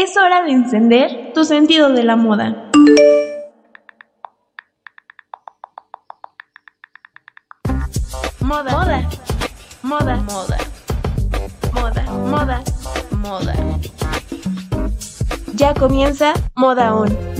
Es hora de encender tu sentido de la moda. Moda. Moda. Moda. Moda. Moda. Moda. Moda. Ya comienza Moda On.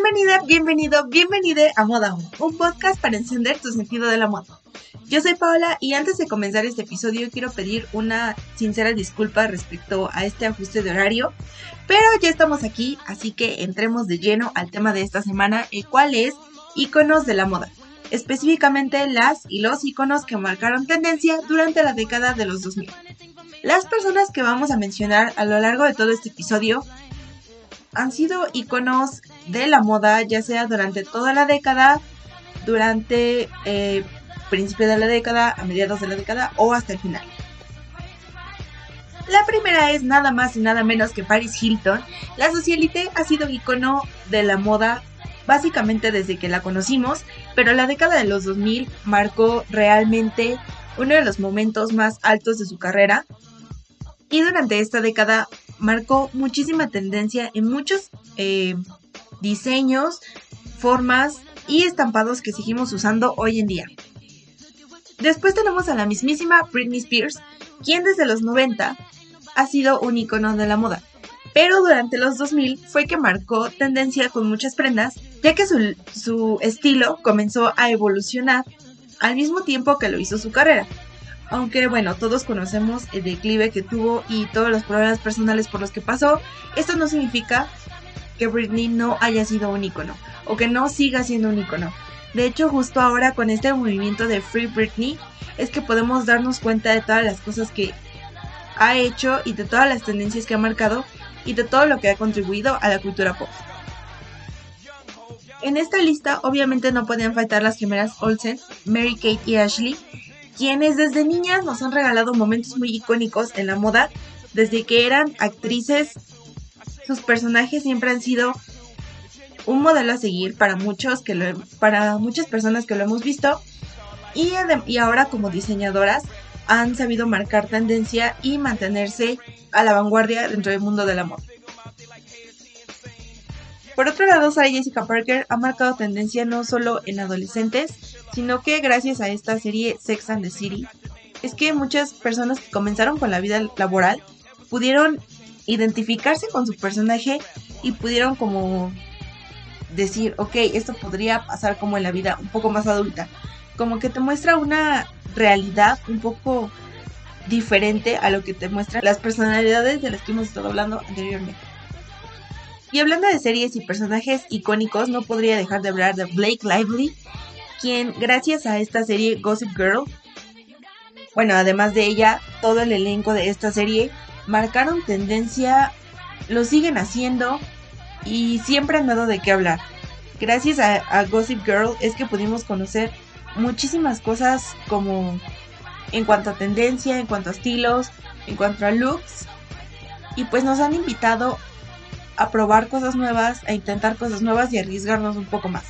Bienvenida, bienvenido, bienvenida a Moda On, un podcast para encender tu sentido de la moda. Yo soy Paola y antes de comenzar este episodio quiero pedir una sincera disculpa respecto a este ajuste de horario, pero ya estamos aquí, así que entremos de lleno al tema de esta semana, el cual es iconos de la moda, específicamente las y los iconos que marcaron tendencia durante la década de los 2000. Las personas que vamos a mencionar a lo largo de todo este episodio han sido iconos de la moda, ya sea durante toda la década, durante eh, principio de la década, a mediados de la década o hasta el final. La primera es nada más y nada menos que Paris Hilton. La socialite ha sido icono de la moda básicamente desde que la conocimos, pero la década de los 2000 marcó realmente uno de los momentos más altos de su carrera. Y durante esta década marcó muchísima tendencia en muchos eh, diseños, formas y estampados que seguimos usando hoy en día. Después tenemos a la mismísima Britney Spears, quien desde los 90 ha sido un icono de la moda. Pero durante los 2000 fue que marcó tendencia con muchas prendas, ya que su, su estilo comenzó a evolucionar al mismo tiempo que lo hizo su carrera. Aunque bueno, todos conocemos el declive que tuvo y todos los problemas personales por los que pasó, esto no significa que Britney no haya sido un icono o que no siga siendo un icono. De hecho, justo ahora con este movimiento de Free Britney es que podemos darnos cuenta de todas las cosas que ha hecho y de todas las tendencias que ha marcado y de todo lo que ha contribuido a la cultura pop. En esta lista obviamente no podían faltar las gemelas Olsen, Mary Kate y Ashley, quienes desde niñas nos han regalado momentos muy icónicos en la moda, desde que eran actrices, sus personajes siempre han sido un modelo a seguir para muchos que lo, para muchas personas que lo hemos visto y, y ahora como diseñadoras han sabido marcar tendencia y mantenerse a la vanguardia dentro del mundo de la moda. Por otro lado, Sarah Jessica Parker ha marcado tendencia no solo en adolescentes, sino que gracias a esta serie Sex and the City, es que muchas personas que comenzaron con la vida laboral pudieron identificarse con su personaje y pudieron como decir, ok, esto podría pasar como en la vida un poco más adulta. Como que te muestra una realidad un poco diferente a lo que te muestran las personalidades de las que hemos estado hablando anteriormente. Y hablando de series y personajes icónicos, no podría dejar de hablar de Blake Lively, quien gracias a esta serie Gossip Girl, bueno, además de ella, todo el elenco de esta serie marcaron tendencia, lo siguen haciendo y siempre han dado de qué hablar. Gracias a, Gossip Girl es que pudimos conocer muchísimas cosas como en cuanto a tendencia, en cuanto a estilos, en cuanto a looks. Y pues nos han invitado a probar cosas nuevas, a intentar cosas nuevas y arriesgarnos un poco más.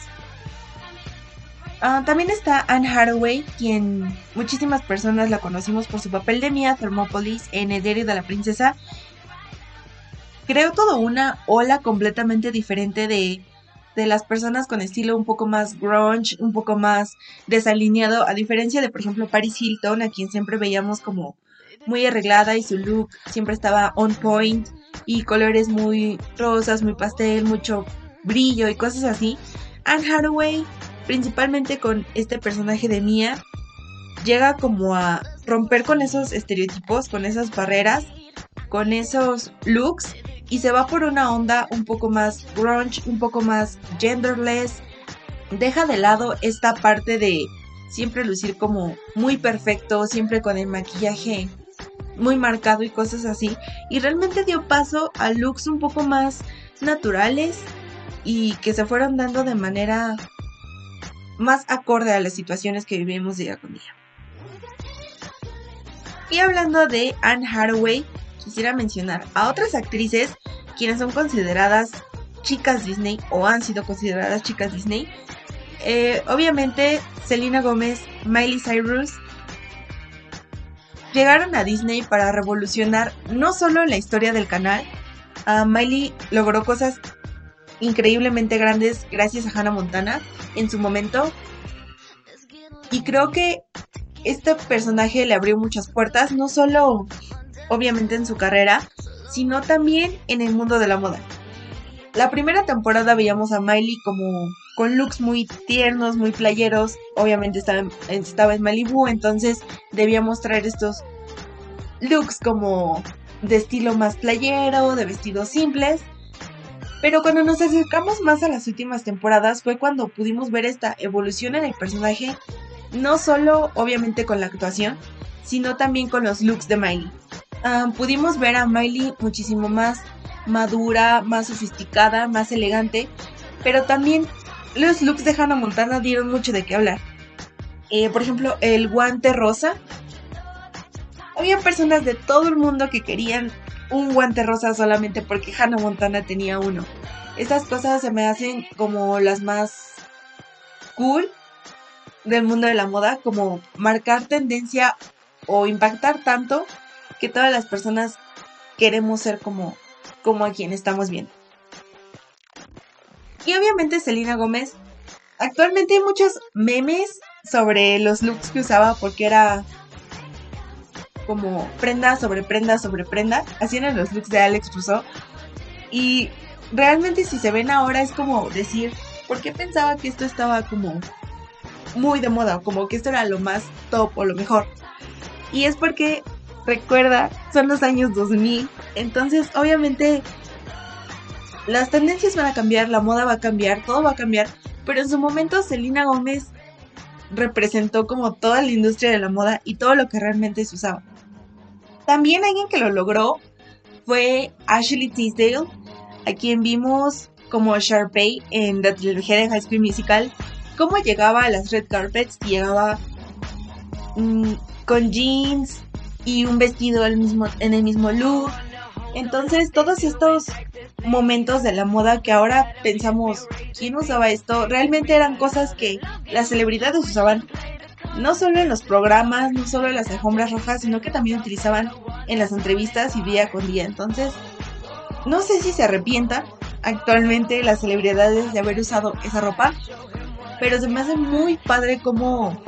Ah, también está Anne Hathaway, quien muchísimas personas la conocimos por su papel de Mia Thermopolis en El diario de la princesa. Creo todo una ola completamente diferente de, de las personas con estilo un poco más grunge, un poco más desalineado, a diferencia de, por ejemplo, Paris Hilton, a quien siempre veíamos como muy arreglada y su look siempre estaba on point y colores muy rosas, muy pastel, mucho brillo y cosas así. Anne Hathaway principalmente con este personaje de Mia, llega como a romper con esos estereotipos, con esas barreras, con esos looks y se va por una onda un poco más grunge, un poco más genderless. Deja de lado esta parte de siempre lucir como muy perfecto, siempre con el maquillaje muy marcado y cosas así. Y realmente dio paso a looks un poco más naturales y que se fueron dando de manera más acorde a las situaciones que vivimos día con día. Y hablando de Anne Hathaway, quisiera mencionar a otras actrices quienes son consideradas chicas Disney o han sido consideradas chicas Disney. Eh, obviamente Selena Gómez, Miley Cyrus llegaron a Disney para revolucionar no solo la historia del canal, Miley logró cosas increíblemente grandes gracias a Hannah Montana en su momento. Y creo que este personaje le abrió muchas puertas, no solo obviamente en su carrera, sino también en el mundo de la moda. La primera temporada veíamos a Miley como con looks muy tiernos, muy playeros. Obviamente estaba en, Malibu, entonces debía mostrar estos looks como de estilo más playero, de vestidos simples. Pero cuando nos acercamos más a las últimas temporadas fue cuando pudimos ver esta evolución en el personaje, no solo obviamente con la actuación, sino también con los looks de Miley. Ah, pudimos ver a Miley muchísimo más madura, más sofisticada, más elegante, pero también los looks de Hannah Montana dieron mucho de qué hablar. Eh, por ejemplo, el guante rosa. Había personas de todo el mundo que querían un guante rosa solamente porque Hannah Montana tenía uno. Estas cosas se me hacen como las más cool del mundo de la moda, como marcar tendencia o impactar tanto que todas las personas queremos ser como, como a quien estamos viendo. Y obviamente Selena Gómez, actualmente hay muchos memes sobre los looks que usaba porque era como prenda sobre prenda sobre prenda. Así eran los looks de Alex Rousseau. Y realmente si se ven ahora es como decir, ¿por qué pensaba que esto estaba como muy de moda? Como que esto era lo más top o lo mejor. Y es porque, recuerda, son los años 2000. Entonces, obviamente, las tendencias van a cambiar, la moda va a cambiar, todo va a cambiar. Pero en su momento, Selena Gómez representó como toda la industria de la moda y todo lo que realmente se usaba. También alguien que lo logró fue Ashley Tisdale, a quien vimos como Sharpay en la trilogía de High School Musical, cómo llegaba a las red carpets y llegaba mm, con jeans y un vestido mismo, en el mismo look. Entonces todos estos momentos de la moda que ahora pensamos, ¿quién usaba esto? Realmente eran cosas que las celebridades usaban no solo en los programas, no solo en las alfombras rojas, sino que también utilizaban en las entrevistas y día con día. Entonces, no sé si se arrepientan actualmente las celebridades de haber usado esa ropa, pero se me hace muy padre cómo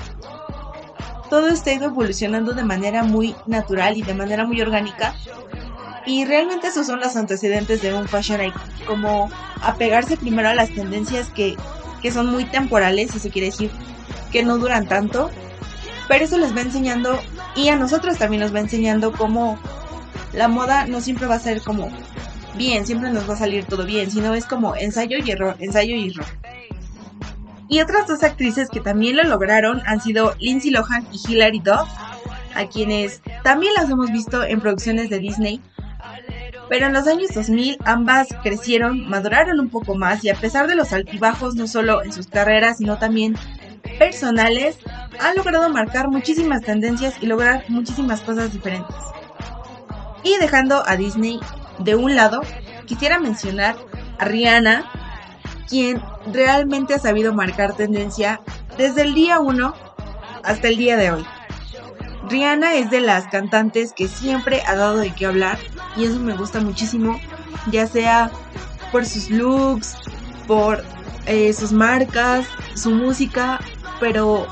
todo está evolucionando de manera muy natural y de manera muy orgánica. Y realmente esos son los antecedentes de un fashion icon, como apegarse primero a las tendencias que, que son muy temporales, eso quiere decir que no duran tanto, pero eso les va enseñando y a nosotros también nos va enseñando cómo la moda no siempre va a ser como bien, siempre nos va a salir todo bien, sino es como ensayo y error, ensayo y error. Y otras dos actrices que también lo lograron han sido Lindsay Lohan y Hilary Duff, a quienes también las hemos visto en producciones de Disney. Pero en los años 2000 ambas crecieron, maduraron un poco más y a pesar de los altibajos no solo en sus carreras, sino también personales han logrado marcar muchísimas tendencias y lograr muchísimas cosas diferentes. Y dejando a Disney de un lado, quisiera mencionar a Rihanna, quien realmente ha sabido marcar tendencia desde el día 1 hasta el día de hoy. Rihanna es de las cantantes que siempre ha dado de qué hablar y eso me gusta muchísimo, ya sea por sus looks, por eh, sus marcas, su música, pero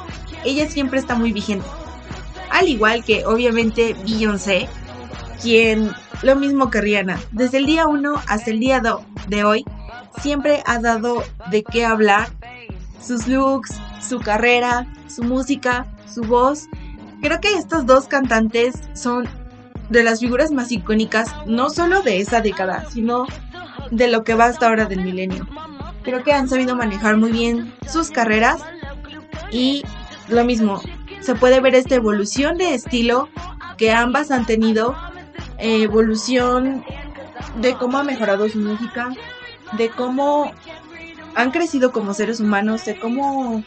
ella siempre está muy vigente. Al igual que obviamente Beyoncé, quien lo mismo que Rihanna, desde el día 1 hasta el día de hoy, siempre ha dado de qué hablar. Sus looks, su carrera, su música, su voz. Creo que estos dos cantantes son de las figuras más icónicas, no solo de esa década, sino de lo que va hasta ahora del milenio. Creo que han sabido manejar muy bien sus carreras y lo mismo, se puede ver esta evolución de estilo que ambas han tenido, evolución de cómo ha mejorado su música, de cómo han crecido como seres humanos, de cómo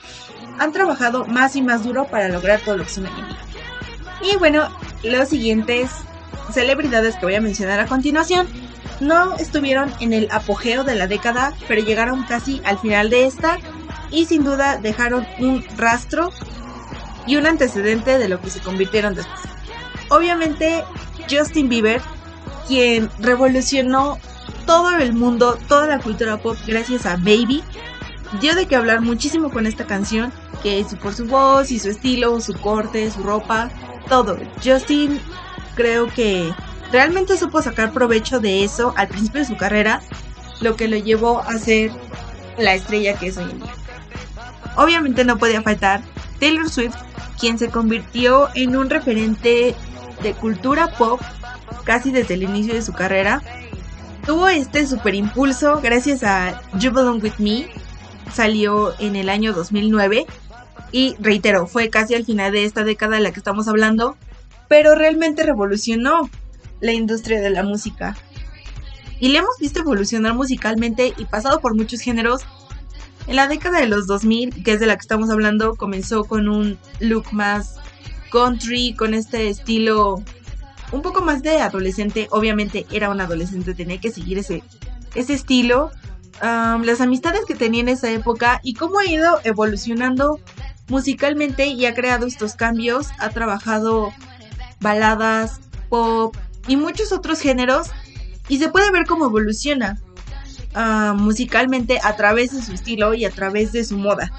han trabajado más y más duro para lograr todo lo que son Y bueno, los siguientes celebridades que voy a mencionar a continuación no estuvieron en el apogeo de la década, pero llegaron casi al final de esta y sin duda dejaron un rastro y un antecedente de lo que se convirtieron después. Obviamente Justin Bieber, quien revolucionó todo el mundo, toda la cultura pop gracias a Baby, dio de qué hablar muchísimo con esta canción, que es por su voz y su estilo, su corte, su ropa, todo. Justin creo que realmente supo sacar provecho de eso al principio de su carrera, lo que lo llevó a ser la estrella que es hoy en día. Obviamente no podía faltar Taylor Swift, quien se convirtió en un referente de cultura pop casi desde el inicio de su carrera. Tuvo este super impulso gracias a Jubilant With Me, salió en el año 2009 y reitero, fue casi al final de esta década de la que estamos hablando, pero realmente revolucionó la industria de la música. Y le hemos visto evolucionar musicalmente y pasado por muchos géneros. En la década de los 2000, que es de la que estamos hablando, comenzó con un look más country, con este estilo un poco más de adolescente. Obviamente era un adolescente, tenía que seguir ese, ese estilo. las amistades que tenía en esa época y cómo ha ido evolucionando musicalmente y ha creado estos cambios. Ha trabajado baladas, pop y muchos otros géneros y se puede ver cómo evoluciona ah, musicalmente a través de su estilo y a través de su moda.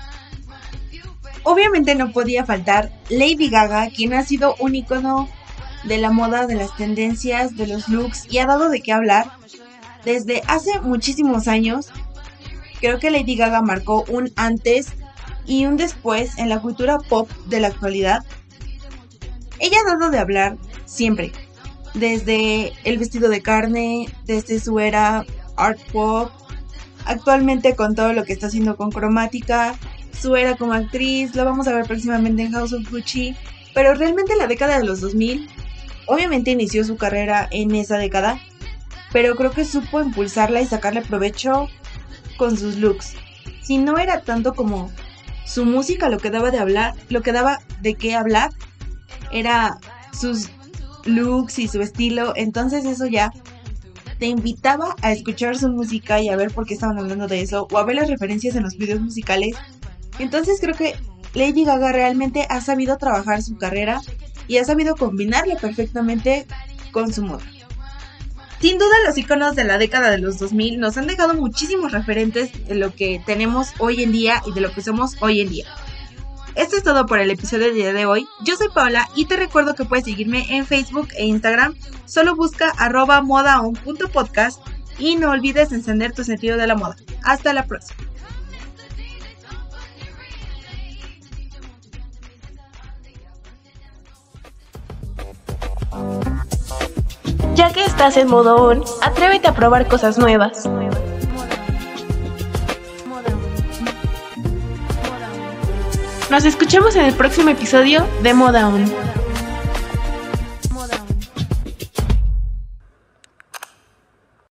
Obviamente no podía faltar Lady Gaga, quien ha sido un icono de la moda, de las tendencias, de los looks y ha dado de qué hablar desde hace muchísimos años. Creo que Lady Gaga marcó un antes y un después en la cultura pop de la actualidad ella ha dado de hablar siempre, desde el vestido de carne, desde su era art pop, actualmente con todo lo que está haciendo con cromática, su era como actriz, lo vamos a ver próximamente en House of Gucci, pero realmente la década de los 2000, obviamente inició su carrera en esa década, pero creo que supo impulsarla y sacarle provecho con sus looks. Si no era tanto como su música lo que daba de hablar, lo que daba de qué hablar, era sus looks y su estilo, entonces eso ya te invitaba a escuchar su música y a ver por qué estaban hablando de eso o a ver las referencias en los videos musicales. Entonces creo que Lady Gaga realmente ha sabido trabajar su carrera y ha sabido combinarla perfectamente con su moda. Sin duda los iconos de la década de los 2000 nos han dejado muchísimos referentes de lo que tenemos hoy en día y de lo que somos hoy en día. Esto es todo por el episodio del día de hoy. Yo soy Paola y te recuerdo que puedes seguirme en Facebook e Instagram. Solo busca arroba modaon.podcast y no olvides encender tu sentido de la moda. Hasta la próxima. Ya que estás en modo on, atrévete a probar cosas nuevas. Nos escuchamos en el próximo episodio de Moda On.